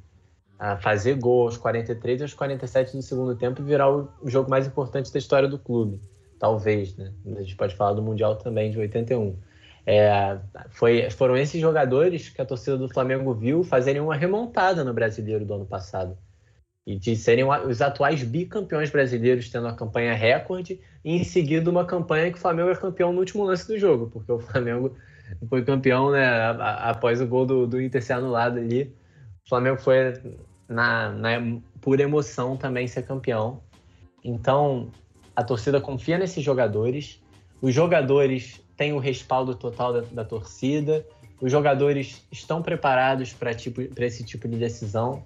a fazer gol aos 43 e aos 47 do segundo tempo e virar o jogo mais importante da história do clube. Talvez, né? A gente pode falar do Mundial também, de 81. É, foi, foram esses jogadores que a torcida do Flamengo viu fazerem uma remontada no brasileiro do ano passado. E de serem os atuais bicampeões brasileiros, tendo uma campanha recorde, e em seguida uma campanha que o Flamengo é campeão no último lance do jogo, porque o Flamengo foi campeão né, após o gol do, do Inter ser anulado ali. O Flamengo foi na, na pura emoção também ser campeão. Então, a torcida confia nesses jogadores. Os jogadores têm o respaldo total da, da torcida. Os jogadores estão preparados para tipo, esse tipo de decisão.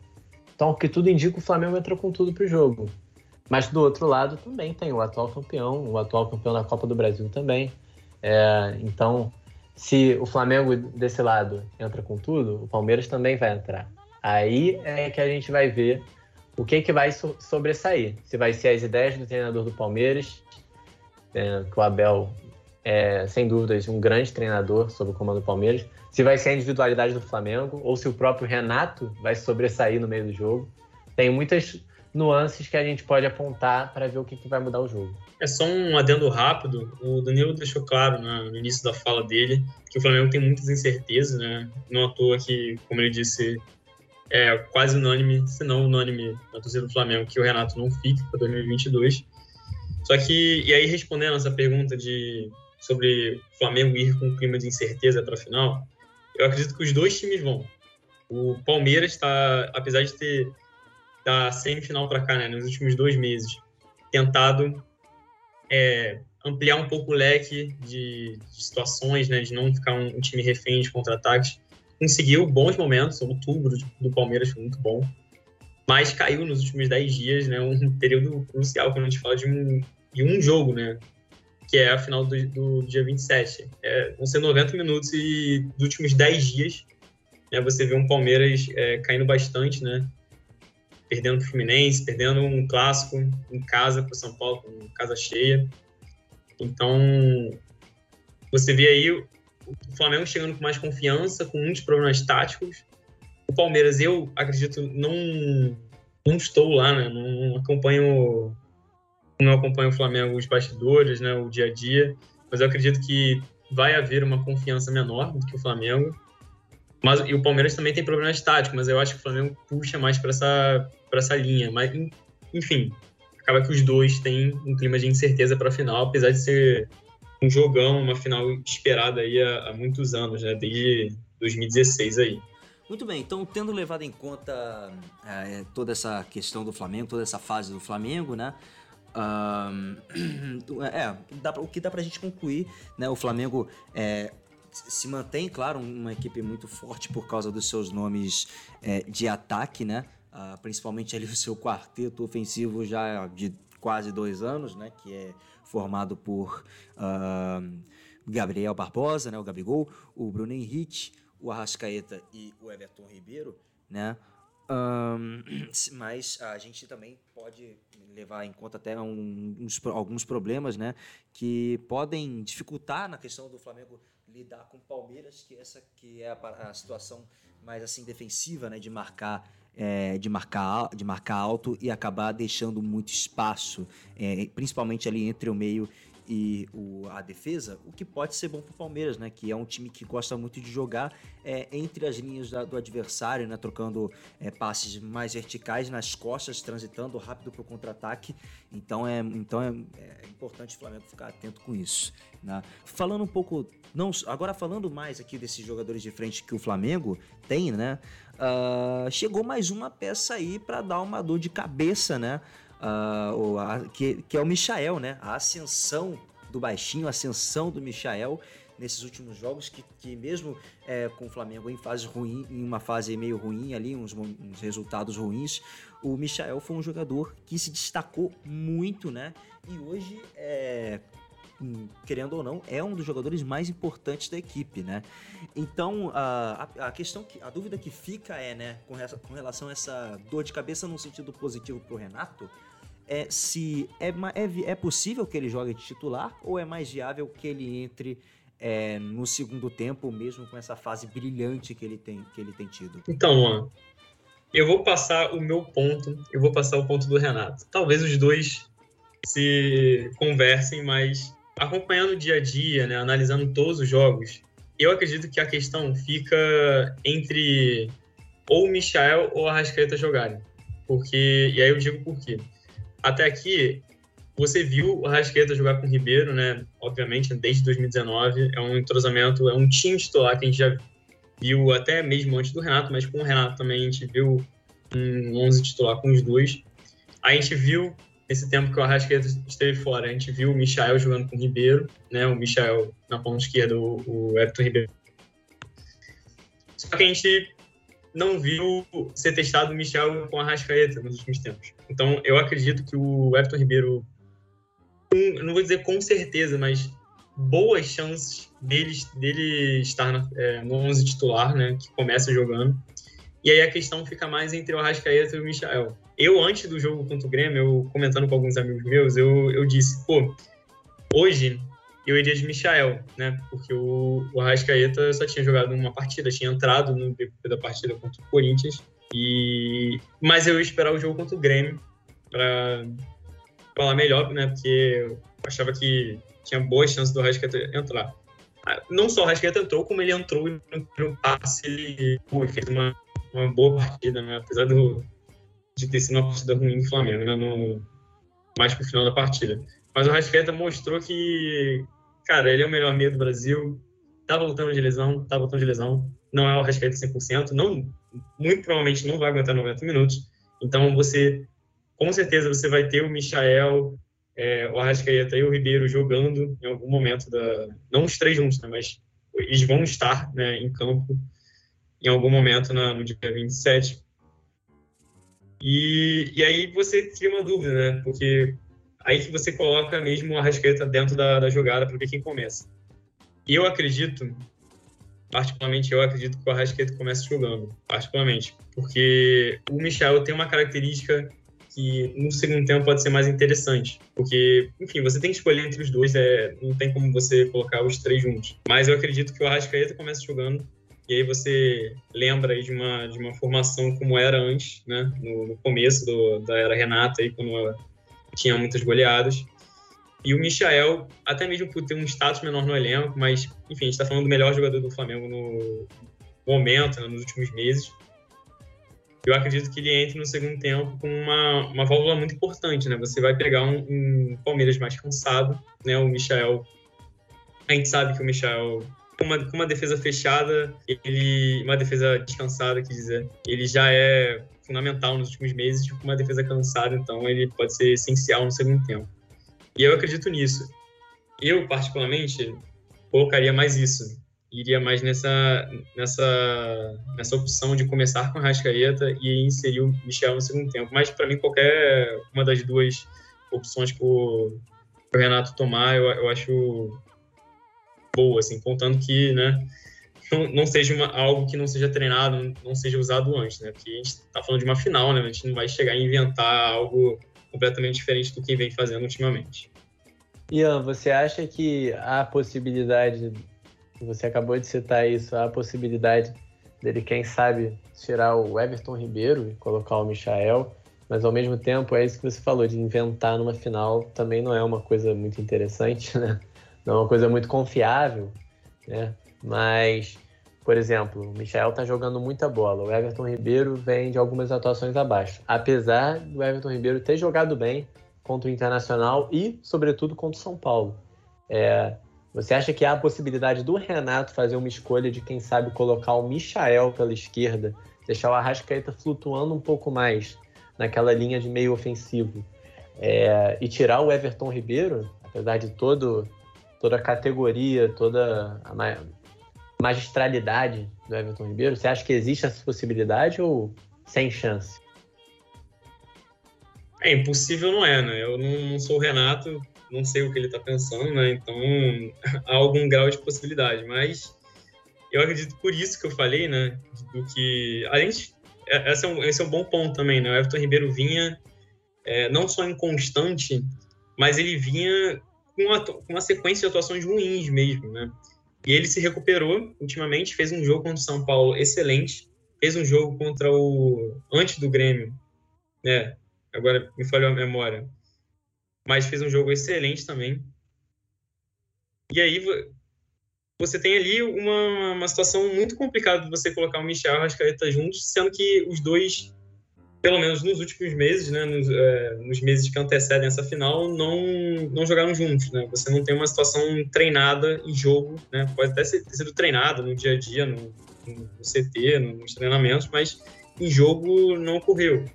Então, o que tudo indica, o Flamengo entrou com tudo para o jogo. Mas do outro lado também tem o atual campeão, o atual campeão da Copa do Brasil também. É, então, se o Flamengo desse lado entra com tudo, o Palmeiras também vai entrar. Aí é que a gente vai ver o que, que vai sobressair. Se vai ser as ideias do treinador do Palmeiras, é, que o Abel é, sem dúvidas, um grande treinador sob o comando do Palmeiras. Se vai ser a individualidade do Flamengo, ou se o próprio Renato vai sobressair no meio do jogo. Tem muitas nuances que a gente pode apontar para ver o que, que vai mudar o jogo. É só um adendo rápido. O Danilo deixou claro né, no início da fala dele que o Flamengo tem muitas incertezas, né? Não à toa que, como ele disse, é quase unânime, se não unânime, na torcida do Flamengo, que o Renato não fique para 2022. Só que, e aí respondendo essa pergunta de sobre o Flamengo ir com um clima de incerteza para a final, eu acredito que os dois times vão. O Palmeiras está, apesar de ter da semifinal para cá, né, nos últimos dois meses, tentado é, ampliar um pouco o leque de, de situações, né, de não ficar um, um time refém de contra-ataques conseguiu bons momentos, outubro do Palmeiras foi muito bom, mas caiu nos últimos 10 dias, né? Um período crucial quando a gente fala de um, de um jogo, né? Que é a final do, do dia 27. É, vão ser 90 minutos e dos últimos 10 dias, né, você vê um Palmeiras é, caindo bastante, né? Perdendo o Fluminense, perdendo um clássico em casa para São Paulo, com casa cheia. Então, você vê aí o Flamengo chegando com mais confiança, com muitos problemas táticos. O Palmeiras, eu acredito, não, não estou lá, né? Não acompanho não acompanho o Flamengo, os bastidores, né, o dia a dia, mas eu acredito que vai haver uma confiança menor do que o Flamengo. Mas, e o Palmeiras também tem problemas táticos, mas eu acho que o Flamengo puxa mais para essa, essa linha. Mas, enfim, acaba que os dois têm um clima de incerteza para a final, apesar de ser um jogão, uma final esperada aí há, há muitos anos, né? Desde 2016 aí. Muito bem, então tendo levado em conta é, toda essa questão do Flamengo, toda essa fase do Flamengo, né? Uh, é, dá, o que dá pra gente concluir, né? O Flamengo é, se mantém, claro, uma equipe muito forte por causa dos seus nomes é, de ataque, né? Uh, principalmente ali o seu quarteto ofensivo já de quase dois anos, né? Que é formado por uh, Gabriel Barbosa, né? O Gabigol, o Bruno Henrique, o Arrascaeta e o Everton Ribeiro, né? Um, mas a gente também pode levar em conta até uns, alguns problemas, né, que podem dificultar na questão do Flamengo lidar com o Palmeiras, que essa que é a, a situação mais assim defensiva, né, de marcar é, de marcar de marcar alto e acabar deixando muito espaço, é, principalmente ali entre o meio e o, a defesa, o que pode ser bom para o Palmeiras, né? Que é um time que gosta muito de jogar é, entre as linhas da, do adversário, né? Trocando é, passes mais verticais nas costas, transitando rápido para o contra-ataque. Então, é, então é, é, importante o Flamengo ficar atento com isso. Né? Falando um pouco, não, agora falando mais aqui desses jogadores de frente que o Flamengo tem, né? Uh, chegou mais uma peça aí para dar uma dor de cabeça, né? uh, a, que, que é o Michael, né? A ascensão do baixinho, a ascensão do Michael nesses últimos jogos, que, que mesmo é, com o Flamengo em fase ruim, em uma fase meio ruim ali, uns, uns, resultados ruins, o Michael foi um jogador que se destacou muito, né? E hoje, é, querendo ou não, é um dos jogadores mais importantes da equipe, né? Então, a, a questão, que, a dúvida que fica é, né, com, essa, com relação a essa dor de cabeça no sentido positivo para o Renato, é se é, é, é possível que ele jogue de titular ou é mais viável que ele entre é, no segundo tempo, mesmo com essa fase brilhante que ele tem, que ele tem tido? Então, eu vou passar o meu ponto, eu vou passar o ponto do Renato. Talvez os dois se conversem, mas acompanhando o dia a dia, né, analisando todos os jogos, eu acredito que a questão fica entre ou o Michael ou a Rascaeta jogarem. Porque, e aí eu digo por quê até aqui, você viu o Rasqueta jogar com o Ribeiro, né? Obviamente, desde 2019. É um entrosamento, é um time titular que a gente já viu até mesmo antes do Renato, mas com o Renato também a gente viu um 11 titular com os dois. A gente viu, nesse tempo que o Arrascaeta esteve fora, a gente viu o Michael jogando com o Ribeiro, né? O Michael na ponta esquerda, o, Everton Ribeiro. Só que a gente não viu ser testado o Michel com a Rascaeta nos últimos tempos. Então, eu acredito que o Everton Ribeiro, não vou dizer com certeza, mas boas chances dele, dele estar no, é, no 11 titular, né, que começa jogando. E aí a questão fica mais entre o Arrascaeta e o Michel. Eu, antes do jogo contra o Grêmio, eu comentando com alguns amigos meus, eu, eu disse, pô, hoje eu iria de Michael, né? Porque o, o Arrascaeta só tinha jogado uma partida, tinha entrado no decorrer da partida contra o Corinthians. E... Mas eu ia esperar o jogo contra o Grêmio para falar melhor, né? Porque eu achava que tinha boas chances do Arrascaeta entrar. Ah, não só o Arrascaeta entrou, como ele entrou no passe ele pô, fez uma, uma boa partida, né? Apesar do, de ter sido uma partida ruim do Flamengo, né? No, mais pro final da partida. Mas o Arrascaeta mostrou que Cara, ele é o melhor meio do Brasil. Tá voltando de lesão, tá voltando de lesão. Não é o Arrascaeta 100%. Não, muito provavelmente não vai aguentar 90 minutos. Então, você, com certeza, você vai ter o Michael, é, o Arrascaeta e o Ribeiro jogando em algum momento da... Não os três juntos, né? Mas eles vão estar né, em campo em algum momento na, no dia 27. E, e aí você cria uma dúvida, né? Porque aí que você coloca mesmo a Arrascaeta dentro da, da jogada para ver quem começa. Eu acredito, particularmente eu acredito que o Arrascaeta começa jogando, particularmente, porque o Michel tem uma característica que no segundo tempo pode ser mais interessante, porque, enfim, você tem que escolher entre os dois, é, não tem como você colocar os três juntos. Mas eu acredito que o Arrascaeta começa jogando, e aí você lembra aí de uma, de uma formação como era antes, né, no, no começo do, da era Renata, aí, quando tinha muitas goleadas. E o Michael, até mesmo por ter um status menor no elenco, mas, enfim, a gente está falando do melhor jogador do Flamengo no momento, né, nos últimos meses. Eu acredito que ele entre no segundo tempo com uma, uma válvula muito importante, né? Você vai pegar um, um Palmeiras mais cansado, né? O Michael, a gente sabe que o Michael com uma, com uma defesa fechada, ele, uma defesa descansada, quer dizer, ele já é fundamental nos últimos meses, com uma defesa cansada, então ele pode ser essencial no segundo tempo. E eu acredito nisso. Eu, particularmente, colocaria mais isso. Iria mais nessa, nessa, nessa opção de começar com Rascaeta e inserir o Michel no segundo tempo. Mas, para mim, qualquer uma das duas opções que o, o Renato tomar, eu, eu acho boa, assim, contando que, né, não, não seja uma, algo que não seja treinado, não seja usado antes, né? Porque a gente está falando de uma final, né? A gente não vai chegar a inventar algo completamente diferente do que vem fazendo ultimamente. Ian, você acha que há possibilidade, você acabou de citar isso, há possibilidade dele, quem sabe, tirar o Everton Ribeiro e colocar o Michael, mas ao mesmo tempo é isso que você falou, de inventar numa final também não é uma coisa muito interessante, né? Não é uma coisa muito confiável, né? Mas, por exemplo, o Michael tá jogando muita bola, o Everton Ribeiro vem de algumas atuações abaixo. Apesar do Everton Ribeiro ter jogado bem contra o Internacional e, sobretudo, contra o São Paulo. É, você acha que há a possibilidade do Renato fazer uma escolha de, quem sabe, colocar o Michael pela esquerda, deixar o Arrascaeta flutuando um pouco mais naquela linha de meio ofensivo é, e tirar o Everton Ribeiro, apesar de todo, toda a categoria, toda a magistralidade do Everton Ribeiro? Você acha que existe essa possibilidade ou sem chance? É impossível, não é, né? Eu não, sou o Renato, não sei o que ele está pensando, né? Então há algum grau de possibilidade, mas eu acredito por isso que eu falei, né? Do que além de é, esse é um, esse é um bom ponto também, né? O Everton Ribeiro vinha é, não só inconstante, mas ele vinha com uma, com uma sequência de atuações ruins mesmo, né? E ele se recuperou ultimamente, fez um jogo contra o São Paulo excelente, fez um jogo contra o antes do Grêmio, né? Agora me falhou a memória. Mas fez um jogo excelente também. E aí você tem ali uma, uma situação muito complicada de você colocar o Michel e o Rascaeta juntos, sendo que os dois pelo menos nos últimos meses, né, nos, é, nos, meses que antecedem essa final, não, não jogaram juntos, né? Você não tem uma situação treinada em jogo, né? Pode até ser, ter sido treinado no dia a dia, no, no CT, nos treinamentos, mas em jogo não ocorreu.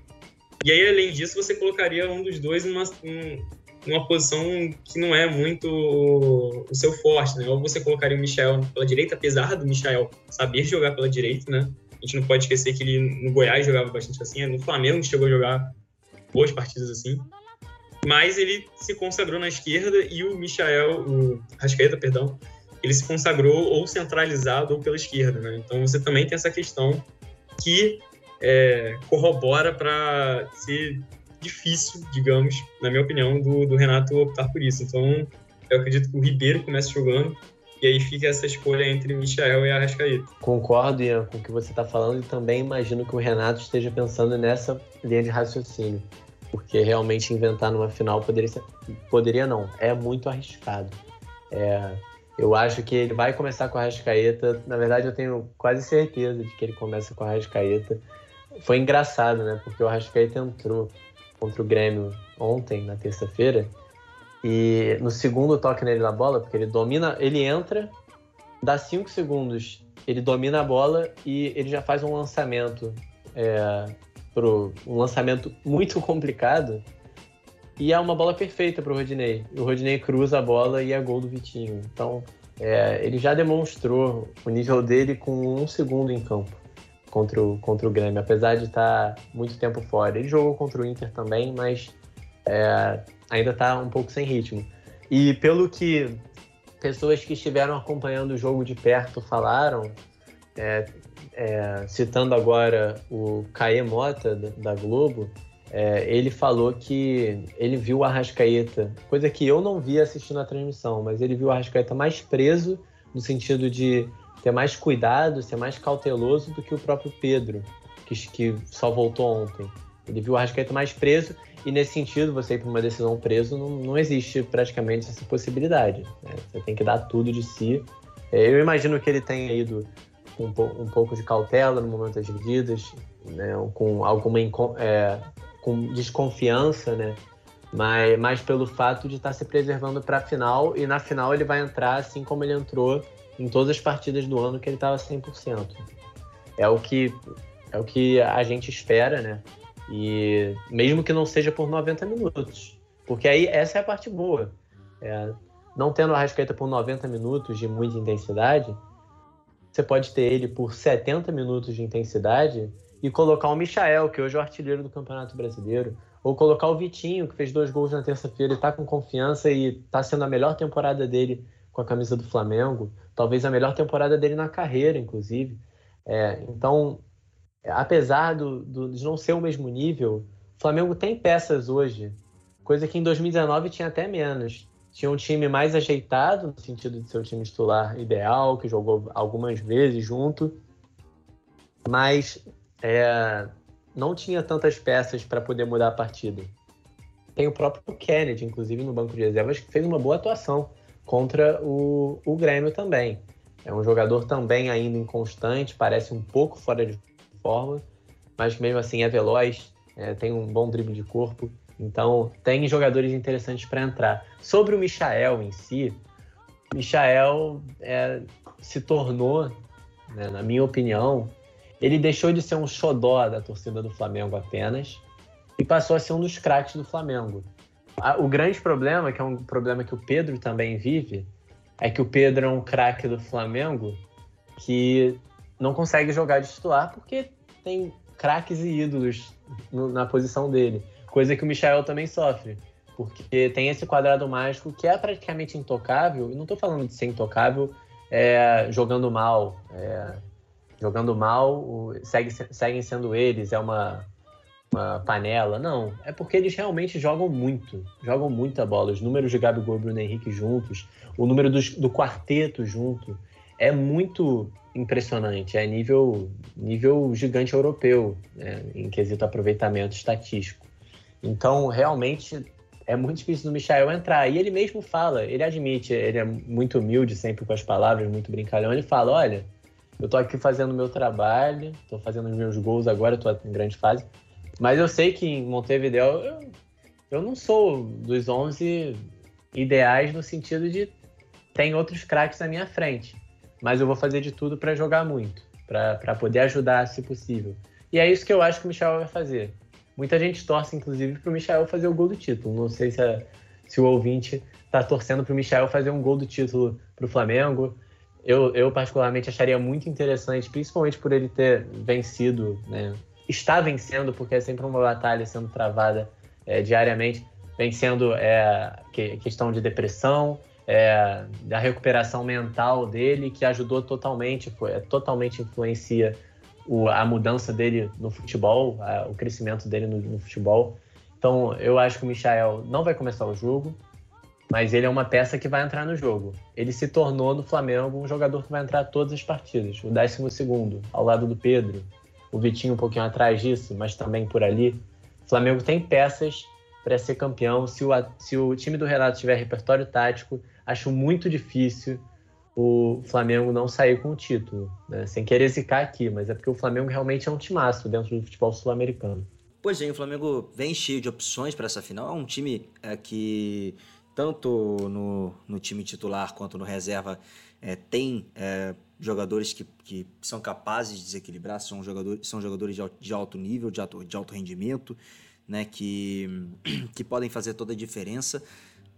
E aí, além disso, você colocaria um dos dois numa, numa posição que não é muito o seu forte, né? Ou você colocaria o Michel pela direita, apesar do Michel saber jogar pela direita, né? A gente não pode esquecer que ele no Goiás jogava bastante assim, no Flamengo chegou a jogar boas partidas assim. Mas ele se consagrou na esquerda e o Michael, o Rascaeta, perdão, ele se consagrou ou centralizado ou pela esquerda, né? Então você também tem essa questão que é, corrobora para ser difícil, digamos, na minha opinião, do, do Renato optar por isso. Então eu acredito que o Ribeiro comece jogando e aí fica essa escolha entre Michel e Arrascaeta. Concordo, Ian, com o que você está falando e também imagino que o Renato esteja pensando nessa linha de raciocínio. Porque realmente inventar numa final poderia ser... Poderia não, é muito arriscado. É... Eu acho que ele vai começar com a Arrascaeta. Na verdade, eu tenho quase certeza de que ele começa com a Arrascaeta. Foi engraçado, né? Porque o Arrascaeta entrou contra o Grêmio ontem, na terça-feira, e no segundo toque nele na bola, porque ele domina, ele entra, dá 5 segundos, ele domina a bola e ele já faz um lançamento. É, pro, um lançamento muito complicado. E é uma bola perfeita para o Rodinei. O Rodinei cruza a bola e é gol do Vitinho. Então, é, ele já demonstrou o nível dele com um segundo em campo contra o, contra o Grêmio, apesar de estar muito tempo fora. Ele jogou contra o Inter também, mas é, ainda está um pouco sem ritmo. E pelo que pessoas que estiveram acompanhando o jogo de perto falaram, é, é, citando agora o Caê Mota, da Globo, é, ele falou que ele viu o Arrascaeta, coisa que eu não vi assistindo a transmissão, mas ele viu o Arrascaeta mais preso, no sentido de ter mais cuidado, ser mais cauteloso do que o próprio Pedro, que, que só voltou ontem. Ele viu o Arrascaeta mais preso E nesse sentido, você ir para uma decisão preso, não, não existe praticamente essa possibilidade. Né? Você tem que dar tudo de si. É, eu imagino que ele tenha ido com um, pouco de cautela no momento das divididas, né? com alguma é, com desconfiança, né? mas, mas pelo fato de estar se preservando para a final, e na final ele vai entrar assim como ele entrou em todas as partidas do ano que ele estava 100%. É o que é o que a gente espera, né? E mesmo que não seja por 90 minutos. Porque aí essa é a parte boa. É, não tendo a Rascaeta por 90 minutos de muita intensidade, você pode ter ele por 70 minutos de intensidade e colocar o Michael, que hoje é o artilheiro do Campeonato Brasileiro, ou colocar o Vitinho, que fez dois gols na terça-feira e está com confiança e está sendo a melhor temporada dele com a camisa do Flamengo, talvez a melhor temporada dele na carreira, inclusive. É, então, apesar do, do, de não ser o mesmo nível, o Flamengo tem peças hoje, coisa que em 2019 tinha até menos. Tinha um time mais ajeitado, no sentido de ser o time titular ideal, que jogou algumas vezes junto, mas é, não tinha tantas peças para poder mudar a partida. Tem o próprio Kennedy, inclusive, no banco de reservas, que fez uma boa atuação contra o, o Grêmio também. É um jogador também ainda inconstante, parece um pouco fora de forma, mas mesmo assim é veloz, é, tem um bom drible de corpo. Então, tem jogadores interessantes para entrar. Sobre o Michael em si, o Michael é, se tornou, né, na minha opinião, ele deixou de ser um xodó da torcida do Flamengo apenas e passou a ser um dos craques do Flamengo. O grande problema, que é um problema que o Pedro também vive, é que o Pedro é um craque do Flamengo que não consegue jogar de titular porque tem craques e ídolos no, na posição dele. Coisa que o Michel também sofre. Porque tem esse quadrado mágico que é praticamente intocável. E não estou falando de ser intocável é, jogando mal. É, jogando mal, segue, seguem sendo eles, é uma, uma panela. Não, é porque eles realmente jogam muito. Jogam muita bola. Os números de Gabigol e Bruno Henrique juntos, o número dos, do quarteto junto, é muito impressionante, é nível, nível gigante europeu, né, em quesito aproveitamento estatístico. Então, realmente, é muito difícil do Michael entrar. E ele mesmo fala, ele admite, ele é muito humilde sempre com as palavras, muito brincalhão. Ele fala: Olha, eu tô aqui fazendo o meu trabalho, tô fazendo os meus gols agora, tô em grande fase. Mas eu sei que em Montevideo eu, eu não sou dos 11 ideais no sentido de tem outros craques à minha frente mas eu vou fazer de tudo para jogar muito, para poder ajudar se possível. E é isso que eu acho que o Michel vai fazer. Muita gente torce, inclusive, para o Michel fazer o gol do título. Não sei se, a, se o ouvinte está torcendo para o Michel fazer um gol do título para o Flamengo. Eu, eu, particularmente, acharia muito interessante, principalmente por ele ter vencido, né? está vencendo, porque é sempre uma batalha sendo travada é, diariamente, vencendo é, questão de depressão, é, da recuperação mental dele, que ajudou totalmente, foi, totalmente influencia o, a mudança dele no futebol, a, o crescimento dele no, no, futebol. Então, eu acho que o Michael não vai começar o jogo, mas ele é uma peça que vai entrar no jogo. Ele se tornou no Flamengo um jogador que vai entrar todas as partidas, o décimo segundo, ao lado do Pedro, o Vitinho um pouquinho atrás disso, mas também por ali. O Flamengo tem peças para ser campeão. Se o, se o time do Renato tiver repertório tático, acho muito difícil o Flamengo não sair com o título, né? sem querer zicar aqui, mas é porque o Flamengo realmente é um timaço dentro do futebol sul-americano. Pois é, o Flamengo vem cheio de opções para essa final. É um time é, que, tanto no, no time titular quanto no reserva, é, tem é, jogadores que, que são capazes de desequilibrar, são jogadores, são jogadores de alto, de alto nível, de alto, de alto rendimento, né, que, que podem fazer toda a diferença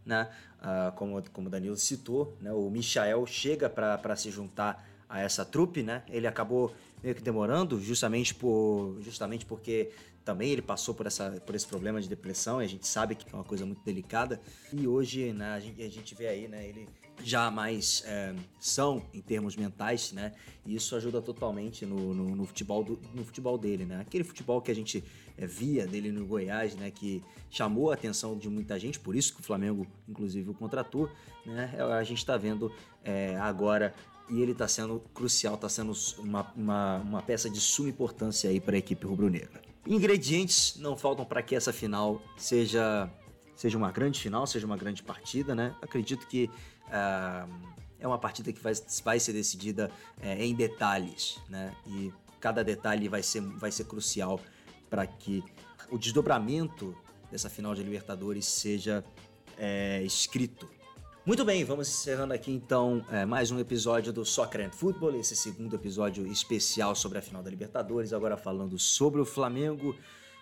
né? Uh, como, como o Danilo citou, né? o Michael chega para se juntar a essa trupe, né? Ele acabou meio que demorando, justamente, por, justamente porque também ele passou por, essa, por esse problema de depressão, e a gente sabe que é uma coisa muito delicada. E hoje né, a, gente, a gente vê aí né, ele já mais é, são em termos mentais, né? E isso ajuda totalmente no, no, no, futebol, do, no futebol dele, né? Aquele futebol que a gente é, via dele no Goiás, né? Que chamou a atenção de muita gente, por isso que o Flamengo, inclusive, o contratou, né? É, a gente está vendo é, agora e ele está sendo crucial, está sendo uma, uma, uma peça de suma importância aí para a equipe rubro-negra. Ingredientes não faltam para que essa final seja, seja uma grande final, seja uma grande partida, né? Acredito que uh, é uma partida que vai, vai ser decidida uh, em detalhes, né? E cada detalhe vai ser, vai ser crucial para que o desdobramento dessa final de Libertadores seja é, escrito. Muito bem, vamos encerrando aqui então é, mais um episódio do Soccer and Football, esse segundo episódio especial sobre a final da Libertadores, agora falando sobre o Flamengo.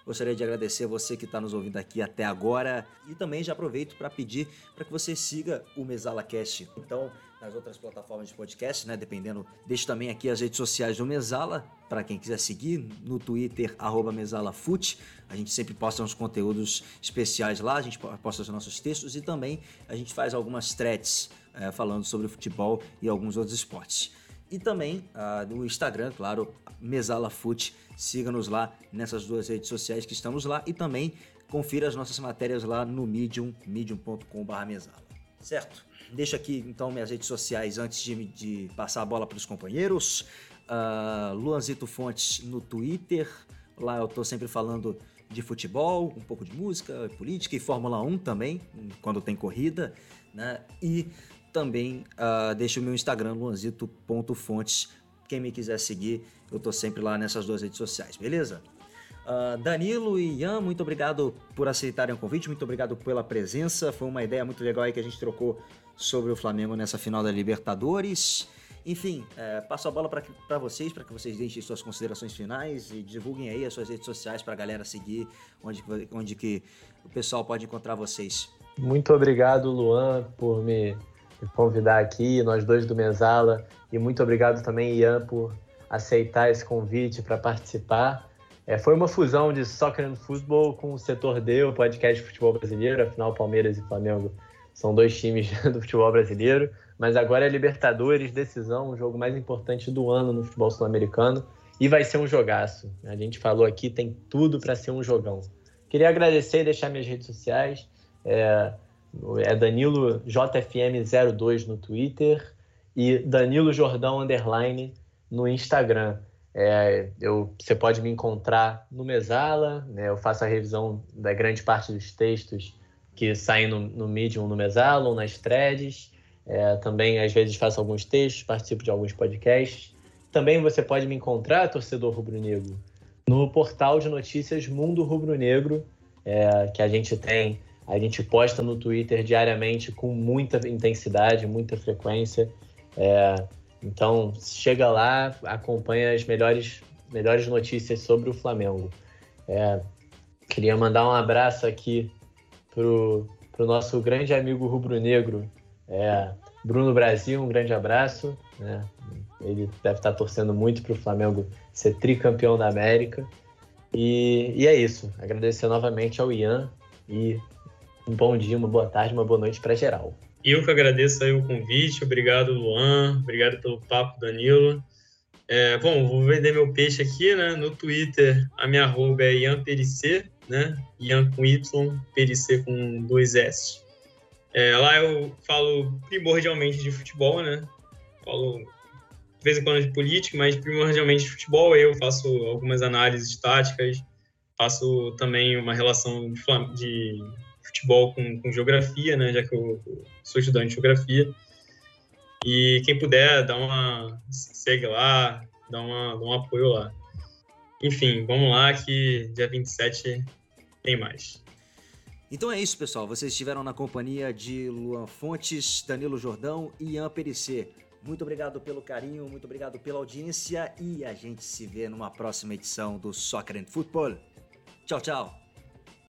Gostaria de agradecer a você que está nos ouvindo aqui até agora e também já aproveito para pedir para que você siga o Mesala Cast. Então, nas outras plataformas de podcast, né? Dependendo, deixo também aqui as redes sociais do Mesala para quem quiser seguir no Twitter @mesalafut. A gente sempre posta uns conteúdos especiais lá, a gente posta os nossos textos e também a gente faz algumas threads é, falando sobre futebol e alguns outros esportes. E também uh, no Instagram, claro, Mesala Foot. Siga-nos lá nessas duas redes sociais que estamos lá e também confira as nossas matérias lá no Medium, medium.com.br mesala. Certo? Deixo aqui então minhas redes sociais antes de, de passar a bola para os companheiros. Uh, Luanzito Fontes no Twitter. Lá eu estou sempre falando de futebol, um pouco de música, política e Fórmula 1 também, quando tem corrida. Né? E também uh, deixo o meu Instagram, luanzito.fontes. Quem me quiser seguir, eu tô sempre lá nessas duas redes sociais, beleza? Uh, Danilo e Ian, muito obrigado por aceitarem o convite, muito obrigado pela presença. Foi uma ideia muito legal aí que a gente trocou sobre o Flamengo nessa final da Libertadores. Enfim, é, passo a bola para vocês, para que vocês deixem suas considerações finais e divulguem aí as suas redes sociais para a galera seguir, onde, onde que o pessoal pode encontrar vocês. Muito obrigado, Luan, por me convidar aqui, nós dois do Mesala. E muito obrigado também, Ian, por aceitar esse convite para participar. É, foi uma fusão de soccer and football com o setor D, o podcast de futebol brasileiro. Afinal, Palmeiras e Flamengo são dois times do futebol brasileiro. Mas agora é Libertadores, decisão, o jogo mais importante do ano no futebol sul-americano. E vai ser um jogaço. A gente falou aqui, tem tudo para ser um jogão. Queria agradecer e deixar minhas redes sociais. É, é Danilo JFM02 no Twitter e Danilo Jordão Underline no Instagram. É, eu, você pode me encontrar no Mesala, né, eu faço a revisão da grande parte dos textos que saem no, no Medium no Mesala ou nas threads. É, também, às vezes, faço alguns textos, participo de alguns podcasts. Também você pode me encontrar, torcedor rubro-negro, no portal de notícias Mundo Rubro-Negro, é, que a gente tem a gente posta no Twitter diariamente com muita intensidade, muita frequência. É, então, chega lá, acompanha as melhores, melhores notícias sobre o Flamengo. É, queria mandar um abraço aqui pro, pro nosso grande amigo rubro-negro, é, Bruno Brasil, um grande abraço. Né? Ele deve estar torcendo muito para o Flamengo ser tricampeão da América. E, e é isso. Agradecer novamente ao Ian e um bom dia, uma boa tarde, uma boa noite para geral. Eu que agradeço aí o convite, obrigado Luan, obrigado pelo papo Danilo. É, bom, vou vender meu peixe aqui, né? No Twitter, a minha arroba é IanPeric, né? Ian com Y, Peric com dois S. É, lá eu falo primordialmente de futebol, né? Falo de vez em quando de política, mas primordialmente de futebol. Eu faço algumas análises táticas, faço também uma relação de, de futebol com, com geografia, né, já que eu, eu, sou estudante de geografia. E quem puder, dá uma segue lá, dá, uma, dá um apoio lá. Enfim, vamos lá que dia 27 tem mais. Então é isso, pessoal. Vocês estiveram na companhia de Luan Fontes, Danilo Jordão e Ian Perissé. Muito obrigado pelo carinho, muito obrigado pela audiência e a gente se vê numa próxima edição do Soccer and Football. Tchau, tchau.